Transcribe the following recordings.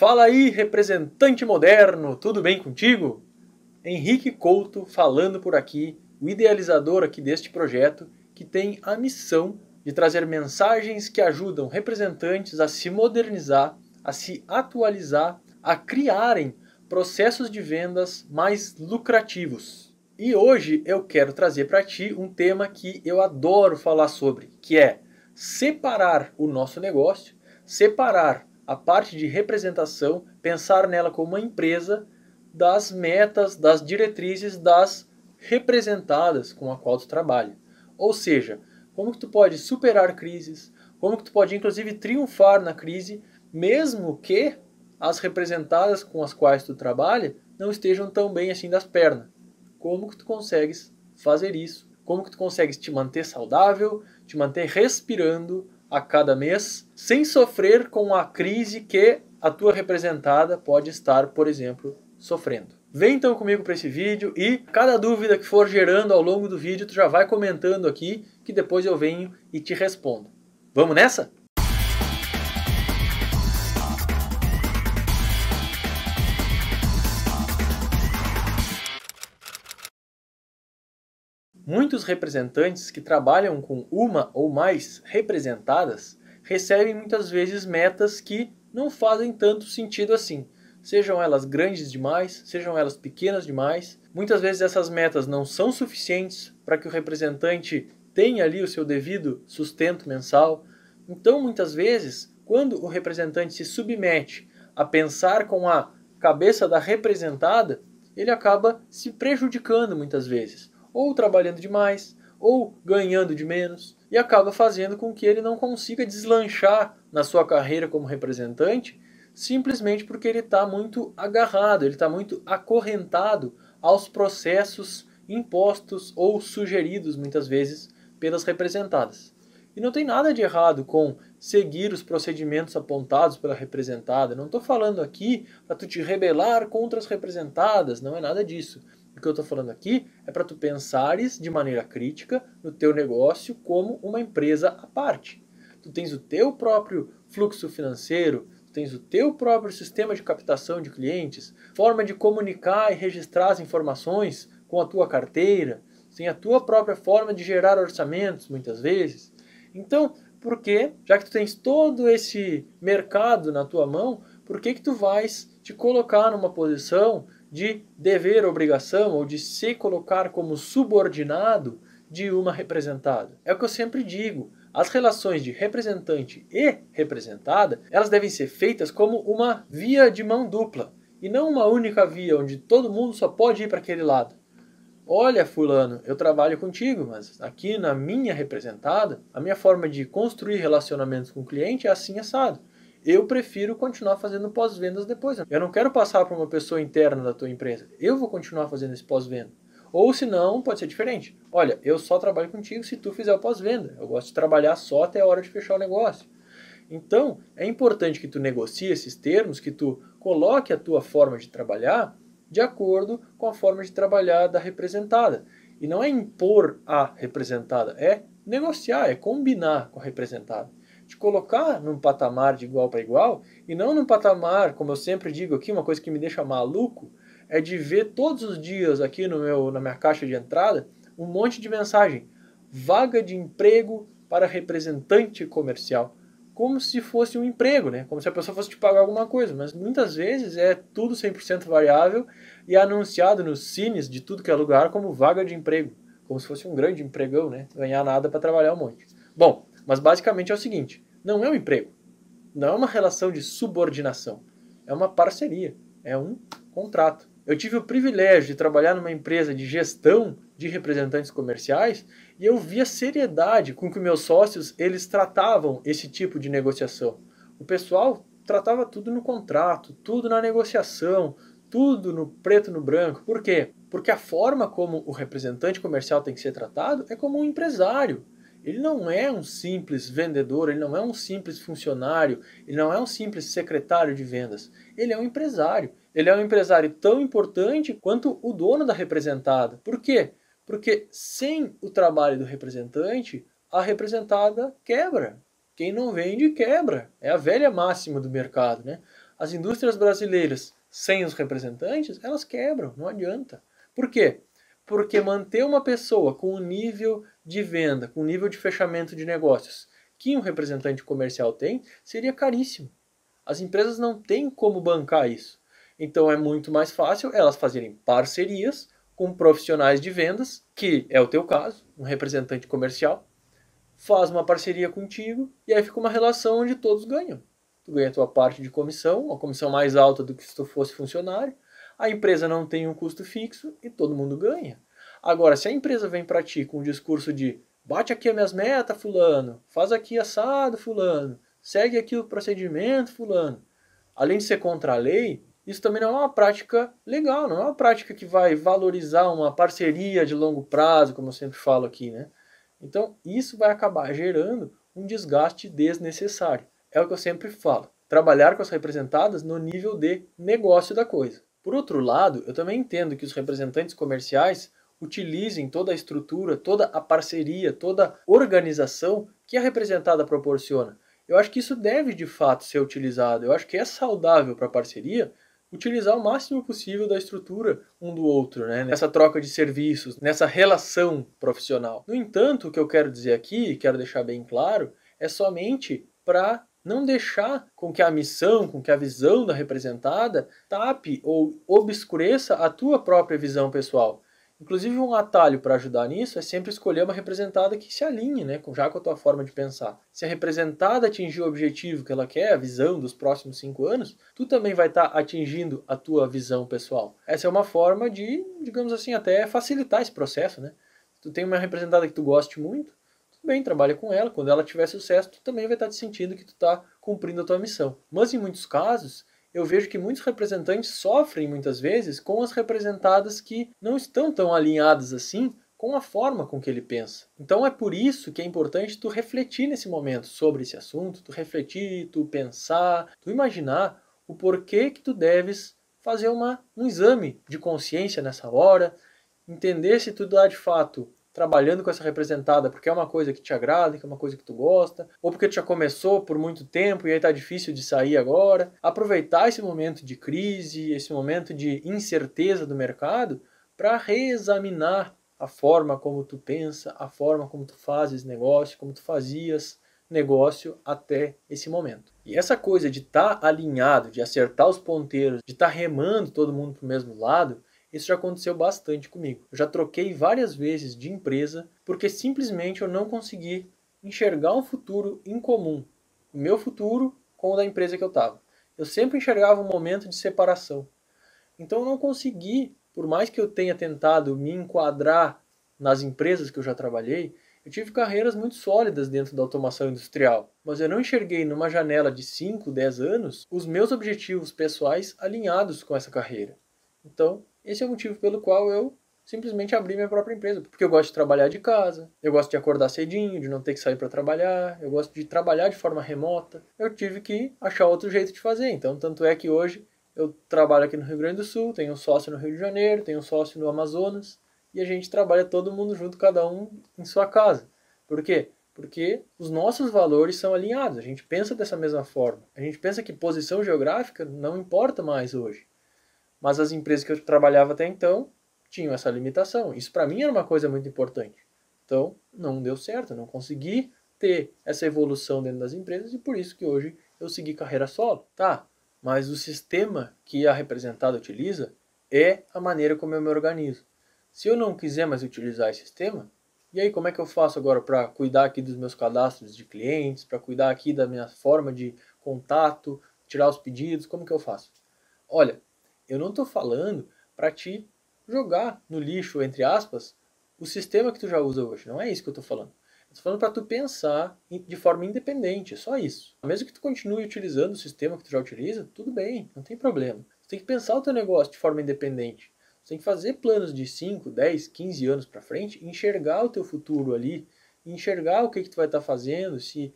Fala aí, representante moderno, tudo bem contigo? Henrique Couto falando por aqui, o idealizador aqui deste projeto, que tem a missão de trazer mensagens que ajudam representantes a se modernizar, a se atualizar, a criarem processos de vendas mais lucrativos. E hoje eu quero trazer para ti um tema que eu adoro falar sobre, que é separar o nosso negócio, separar a parte de representação, pensar nela como uma empresa das metas, das diretrizes, das representadas com a qual tu trabalha. Ou seja, como que tu pode superar crises, como que tu pode inclusive triunfar na crise, mesmo que as representadas com as quais tu trabalha não estejam tão bem assim das pernas. Como que tu consegues fazer isso? Como que tu consegues te manter saudável, te manter respirando a cada mês, sem sofrer com a crise que a tua representada pode estar, por exemplo, sofrendo. Vem então comigo para esse vídeo e cada dúvida que for gerando ao longo do vídeo, tu já vai comentando aqui que depois eu venho e te respondo. Vamos nessa? Muitos representantes que trabalham com uma ou mais representadas recebem muitas vezes metas que não fazem tanto sentido assim. Sejam elas grandes demais, sejam elas pequenas demais. Muitas vezes essas metas não são suficientes para que o representante tenha ali o seu devido sustento mensal. Então, muitas vezes, quando o representante se submete a pensar com a cabeça da representada, ele acaba se prejudicando muitas vezes ou trabalhando demais, ou ganhando de menos, e acaba fazendo com que ele não consiga deslanchar na sua carreira como representante, simplesmente porque ele está muito agarrado, ele está muito acorrentado aos processos impostos ou sugeridos muitas vezes pelas representadas. E não tem nada de errado com seguir os procedimentos apontados pela representada. Não estou falando aqui para tu te rebelar contra as representadas, não é nada disso. O que eu estou falando aqui é para tu pensares de maneira crítica no teu negócio como uma empresa à parte. Tu tens o teu próprio fluxo financeiro, tu tens o teu próprio sistema de captação de clientes, forma de comunicar e registrar as informações com a tua carteira, tem a tua própria forma de gerar orçamentos muitas vezes. Então, por que, já que tu tens todo esse mercado na tua mão, por que que tu vais te colocar numa posição de dever, obrigação ou de se colocar como subordinado de uma representada. É o que eu sempre digo. As relações de representante e representada, elas devem ser feitas como uma via de mão dupla e não uma única via onde todo mundo só pode ir para aquele lado. Olha, fulano, eu trabalho contigo, mas aqui na minha representada, a minha forma de construir relacionamentos com o cliente é assim assado eu prefiro continuar fazendo pós-vendas depois. Eu não quero passar para uma pessoa interna da tua empresa. Eu vou continuar fazendo esse pós-venda. Ou se não, pode ser diferente. Olha, eu só trabalho contigo se tu fizer o pós-venda. Eu gosto de trabalhar só até a hora de fechar o negócio. Então, é importante que tu negocie esses termos, que tu coloque a tua forma de trabalhar de acordo com a forma de trabalhar da representada. E não é impor a representada, é negociar, é combinar com a representada te colocar num patamar de igual para igual e não num patamar, como eu sempre digo aqui, uma coisa que me deixa maluco é de ver todos os dias aqui no meu, na minha caixa de entrada um monte de mensagem. Vaga de emprego para representante comercial. Como se fosse um emprego, né? Como se a pessoa fosse te pagar alguma coisa. Mas muitas vezes é tudo 100% variável e é anunciado nos cines de tudo que é lugar como vaga de emprego. Como se fosse um grande empregão, né? Ganhar nada para trabalhar um monte. Bom, mas basicamente é o seguinte: não é um emprego, não é uma relação de subordinação, é uma parceria, é um contrato. Eu tive o privilégio de trabalhar numa empresa de gestão de representantes comerciais e eu vi a seriedade com que meus sócios eles tratavam esse tipo de negociação. O pessoal tratava tudo no contrato, tudo na negociação, tudo no preto no branco. Por quê? Porque a forma como o representante comercial tem que ser tratado é como um empresário. Ele não é um simples vendedor, ele não é um simples funcionário, ele não é um simples secretário de vendas. Ele é um empresário. Ele é um empresário tão importante quanto o dono da representada. Por quê? Porque sem o trabalho do representante, a representada quebra. Quem não vende, quebra. É a velha máxima do mercado, né? As indústrias brasileiras, sem os representantes, elas quebram, não adianta. Por quê? Porque manter uma pessoa com um nível de venda, com nível de fechamento de negócios que um representante comercial tem, seria caríssimo. As empresas não têm como bancar isso. Então é muito mais fácil elas fazerem parcerias com profissionais de vendas, que é o teu caso, um representante comercial, faz uma parceria contigo e aí fica uma relação onde todos ganham. Tu ganha a tua parte de comissão, uma comissão mais alta do que se tu fosse funcionário. A empresa não tem um custo fixo e todo mundo ganha. Agora, se a empresa vem para ti com um discurso de bate aqui as minhas metas, fulano, faz aqui assado, fulano, segue aqui o procedimento, fulano, além de ser contra a lei, isso também não é uma prática legal, não é uma prática que vai valorizar uma parceria de longo prazo, como eu sempre falo aqui, né? Então, isso vai acabar gerando um desgaste desnecessário. É o que eu sempre falo. Trabalhar com as representadas no nível de negócio da coisa. Por outro lado, eu também entendo que os representantes comerciais utilizem toda a estrutura, toda a parceria, toda a organização que a representada proporciona. Eu acho que isso deve de fato ser utilizado. Eu acho que é saudável para a parceria utilizar o máximo possível da estrutura um do outro, né? nessa troca de serviços, nessa relação profissional. No entanto, o que eu quero dizer aqui, quero deixar bem claro, é somente para não deixar com que a missão, com que a visão da representada tape ou obscureça a tua própria visão pessoal. Inclusive, um atalho para ajudar nisso é sempre escolher uma representada que se alinhe né, já com a tua forma de pensar. Se a representada atingir o objetivo que ela quer, a visão dos próximos cinco anos, tu também vai estar tá atingindo a tua visão pessoal. Essa é uma forma de, digamos assim, até facilitar esse processo. Né? Tu tem uma representada que tu goste muito, tudo bem, trabalha com ela. Quando ela tiver sucesso, tu também vai estar tá te sentindo que tu está cumprindo a tua missão. Mas em muitos casos, eu vejo que muitos representantes sofrem muitas vezes com as representadas que não estão tão alinhadas assim com a forma com que ele pensa. Então é por isso que é importante tu refletir nesse momento sobre esse assunto, tu refletir, tu pensar, tu imaginar o porquê que tu deves fazer uma, um exame de consciência nessa hora, entender se tu dá de fato trabalhando com essa representada porque é uma coisa que te agrada, que é uma coisa que tu gosta, ou porque tu já começou por muito tempo e aí tá difícil de sair agora. Aproveitar esse momento de crise, esse momento de incerteza do mercado para reexaminar a forma como tu pensa, a forma como tu fazes negócio, como tu fazias negócio até esse momento. E essa coisa de estar tá alinhado, de acertar os ponteiros, de estar tá remando todo mundo para o mesmo lado, isso já aconteceu bastante comigo. Eu já troquei várias vezes de empresa porque simplesmente eu não consegui enxergar um futuro em comum. O meu futuro com o da empresa que eu estava. Eu sempre enxergava um momento de separação. Então eu não consegui, por mais que eu tenha tentado me enquadrar nas empresas que eu já trabalhei, eu tive carreiras muito sólidas dentro da automação industrial, mas eu não enxerguei numa janela de 5, 10 anos os meus objetivos pessoais alinhados com essa carreira. Então, esse é o motivo pelo qual eu simplesmente abri minha própria empresa, porque eu gosto de trabalhar de casa, eu gosto de acordar cedinho, de não ter que sair para trabalhar, eu gosto de trabalhar de forma remota. Eu tive que achar outro jeito de fazer. Então, tanto é que hoje eu trabalho aqui no Rio Grande do Sul, tenho um sócio no Rio de Janeiro, tenho um sócio no Amazonas, e a gente trabalha todo mundo junto, cada um em sua casa. Por quê? Porque os nossos valores são alinhados, a gente pensa dessa mesma forma. A gente pensa que posição geográfica não importa mais hoje. Mas as empresas que eu trabalhava até então tinham essa limitação. Isso para mim era uma coisa muito importante. Então, não deu certo, não consegui ter essa evolução dentro das empresas e por isso que hoje eu segui carreira solo. Tá, mas o sistema que a representada utiliza é a maneira como eu me organizo. Se eu não quiser mais utilizar esse sistema, e aí como é que eu faço agora para cuidar aqui dos meus cadastros de clientes, para cuidar aqui da minha forma de contato, tirar os pedidos, como que eu faço? Olha, eu não estou falando para te jogar no lixo, entre aspas, o sistema que tu já usa hoje. Não é isso que eu estou falando. Estou falando para tu pensar de forma independente, só isso. Mesmo que tu continue utilizando o sistema que tu já utiliza, tudo bem, não tem problema. Tu tem que pensar o teu negócio de forma independente. Tu tem que fazer planos de 5, 10, 15 anos para frente, enxergar o teu futuro ali, enxergar o que, que tu vai estar tá fazendo, se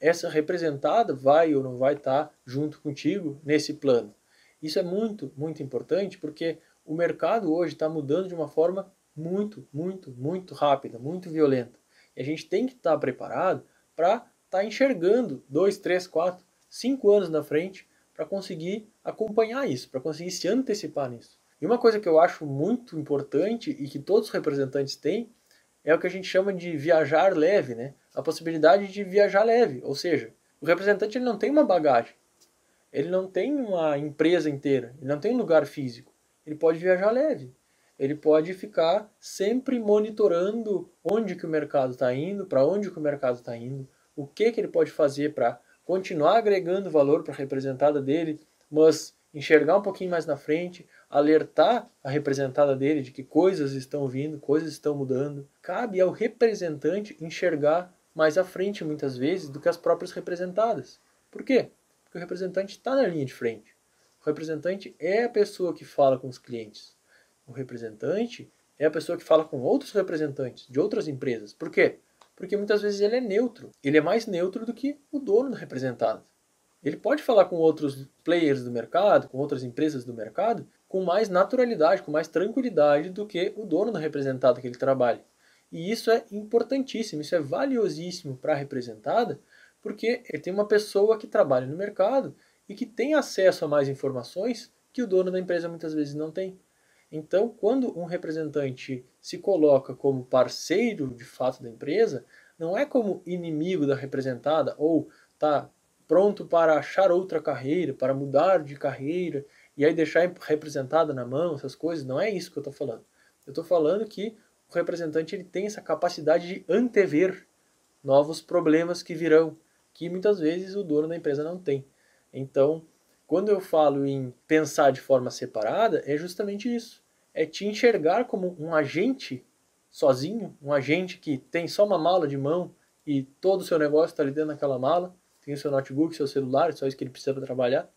essa representada vai ou não vai estar tá junto contigo nesse plano. Isso é muito, muito importante porque o mercado hoje está mudando de uma forma muito, muito, muito rápida, muito violenta. E a gente tem que estar tá preparado para estar tá enxergando dois, três, quatro, cinco anos na frente para conseguir acompanhar isso, para conseguir se antecipar nisso. E uma coisa que eu acho muito importante e que todos os representantes têm é o que a gente chama de viajar leve, né? A possibilidade de viajar leve, ou seja, o representante ele não tem uma bagagem, ele não tem uma empresa inteira, ele não tem um lugar físico, ele pode viajar leve, ele pode ficar sempre monitorando onde que o mercado está indo, para onde que o mercado está indo, o que que ele pode fazer para continuar agregando valor para a representada dele, mas enxergar um pouquinho mais na frente, alertar a representada dele de que coisas estão vindo, coisas estão mudando. Cabe ao representante enxergar mais à frente, muitas vezes, do que as próprias representadas. Por quê? O representante está na linha de frente. O representante é a pessoa que fala com os clientes. O representante é a pessoa que fala com outros representantes de outras empresas. Por quê? Porque muitas vezes ele é neutro. Ele é mais neutro do que o dono do representado. Ele pode falar com outros players do mercado, com outras empresas do mercado, com mais naturalidade, com mais tranquilidade do que o dono do representado que ele trabalha. E isso é importantíssimo, isso é valiosíssimo para a representada, porque ele tem uma pessoa que trabalha no mercado e que tem acesso a mais informações que o dono da empresa muitas vezes não tem. Então, quando um representante se coloca como parceiro de fato da empresa, não é como inimigo da representada ou está pronto para achar outra carreira, para mudar de carreira e aí deixar representada na mão, essas coisas. Não é isso que eu estou falando. Eu estou falando que o representante ele tem essa capacidade de antever novos problemas que virão, que muitas vezes o dono da empresa não tem. Então, quando eu falo em pensar de forma separada, é justamente isso. É te enxergar como um agente sozinho, um agente que tem só uma mala de mão e todo o seu negócio está ali dentro daquela mala, tem o seu notebook, seu celular, só isso que ele precisa para trabalhar.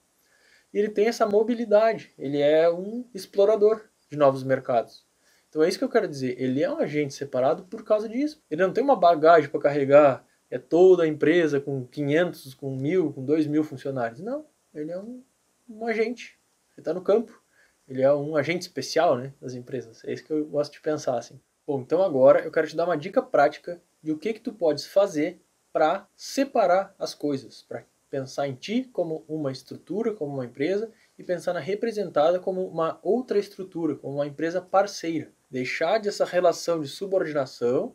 E ele tem essa mobilidade, ele é um explorador de novos mercados. Então é isso que eu quero dizer, ele é um agente separado por causa disso. Ele não tem uma bagagem para carregar é toda a empresa com 500, com 1000, com 2000 funcionários. Não, ele é um, um agente. Ele está no campo. Ele é um agente especial né, das empresas. É isso que eu gosto de pensar. Assim. Bom, então agora eu quero te dar uma dica prática de o que, que tu podes fazer para separar as coisas, para pensar em ti como uma estrutura, como uma empresa, e pensar na representada como uma outra estrutura, como uma empresa parceira. Deixar dessa relação de subordinação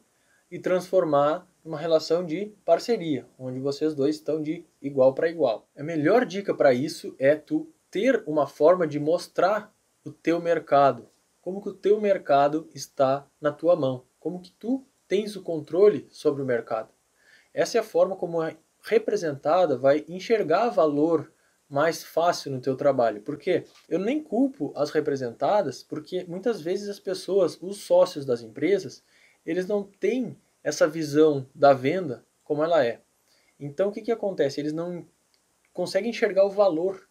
e transformar numa relação de parceria, onde vocês dois estão de igual para igual. A melhor dica para isso é tu ter uma forma de mostrar o teu mercado, como que o teu mercado está na tua mão, como que tu tens o controle sobre o mercado. Essa é a forma como a representada vai enxergar valor mais fácil no teu trabalho. Porque eu nem culpo as representadas, porque muitas vezes as pessoas, os sócios das empresas, eles não têm essa visão da venda como ela é. Então o que, que acontece? Eles não conseguem enxergar o valor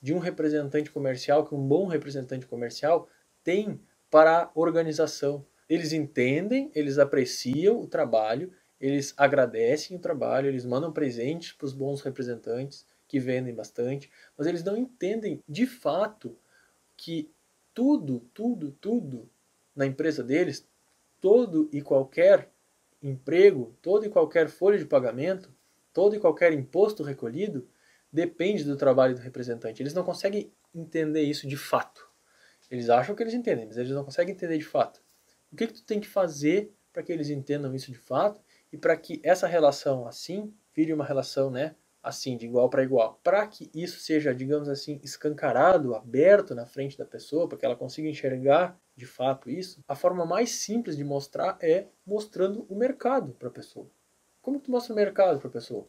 de um representante comercial, que um bom representante comercial tem para a organização. Eles entendem, eles apreciam o trabalho, eles agradecem o trabalho, eles mandam presentes para os bons representantes que vendem bastante, mas eles não entendem de fato que tudo, tudo, tudo na empresa deles, todo e qualquer emprego, todo e qualquer folha de pagamento, todo e qualquer imposto recolhido depende do trabalho do representante. Eles não conseguem entender isso de fato. Eles acham que eles entendem, mas eles não conseguem entender de fato. O que, que tu tem que fazer para que eles entendam isso de fato e para que essa relação assim vire uma relação, né, assim, de igual para igual. Para que isso seja, digamos assim, escancarado, aberto na frente da pessoa, para que ela consiga enxergar de fato isso, a forma mais simples de mostrar é mostrando o mercado para a pessoa. Como tu mostra o mercado para a pessoa?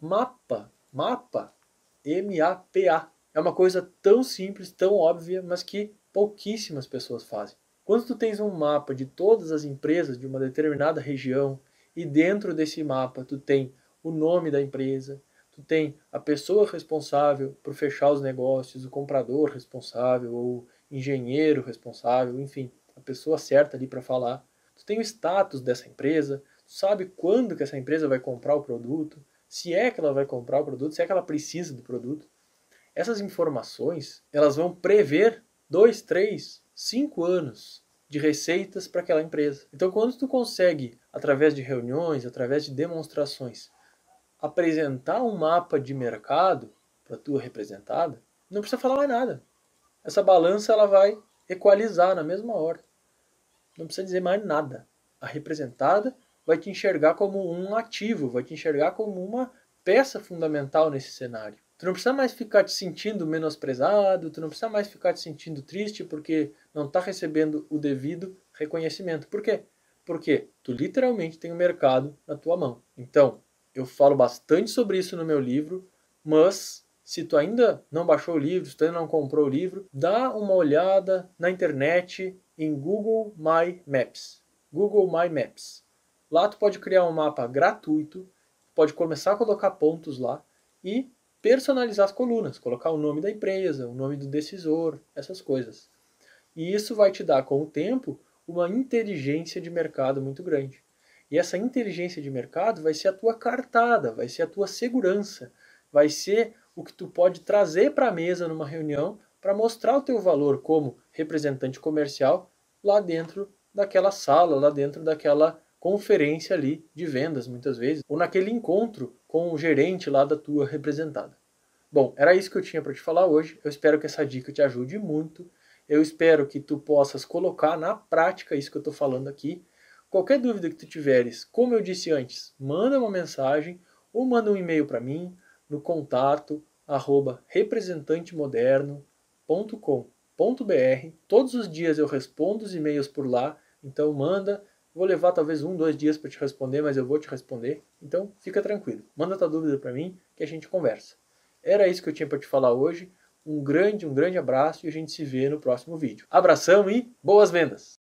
Mapa, mapa, M-A-P-A. É uma coisa tão simples, tão óbvia, mas que pouquíssimas pessoas fazem. Quando tu tens um mapa de todas as empresas de uma determinada região e dentro desse mapa tu tem o nome da empresa, tu tem a pessoa responsável por fechar os negócios, o comprador responsável ou engenheiro responsável, enfim, a pessoa certa ali para falar. Tu tem o status dessa empresa, tu sabe quando que essa empresa vai comprar o produto, se é que ela vai comprar o produto, se é que ela precisa do produto. Essas informações, elas vão prever dois, três, cinco anos de receitas para aquela empresa. Então, quando tu consegue, através de reuniões, através de demonstrações, apresentar um mapa de mercado, para tua representada, não precisa falar mais nada. Essa balança ela vai equalizar na mesma hora. Não precisa dizer mais nada. A representada vai te enxergar como um ativo, vai te enxergar como uma peça fundamental nesse cenário. Tu não precisa mais ficar te sentindo menosprezado, tu não precisa mais ficar te sentindo triste porque não está recebendo o devido reconhecimento. Por quê? Porque tu literalmente tem o um mercado na tua mão. Então, eu falo bastante sobre isso no meu livro, mas se tu ainda não baixou o livro, se tu ainda não comprou o livro, dá uma olhada na internet em Google My Maps. Google My Maps. Lá tu pode criar um mapa gratuito, pode começar a colocar pontos lá e personalizar as colunas, colocar o nome da empresa, o nome do decisor, essas coisas. E isso vai te dar com o tempo uma inteligência de mercado muito grande. E essa inteligência de mercado vai ser a tua cartada, vai ser a tua segurança, vai ser o que tu pode trazer para a mesa numa reunião para mostrar o teu valor como representante comercial lá dentro daquela sala, lá dentro daquela conferência ali de vendas, muitas vezes, ou naquele encontro com o gerente lá da tua representada. Bom, era isso que eu tinha para te falar hoje. Eu espero que essa dica te ajude muito. Eu espero que tu possas colocar na prática isso que eu estou falando aqui. Qualquer dúvida que tu tiveres, como eu disse antes, manda uma mensagem ou manda um e-mail para mim no contato arroba representantemoderno.com.br. Todos os dias eu respondo os e-mails por lá, então manda. Vou levar talvez um, dois dias para te responder, mas eu vou te responder. Então fica tranquilo, manda tua dúvida para mim que a gente conversa. Era isso que eu tinha para te falar hoje. Um grande, um grande abraço e a gente se vê no próximo vídeo. Abração e boas vendas!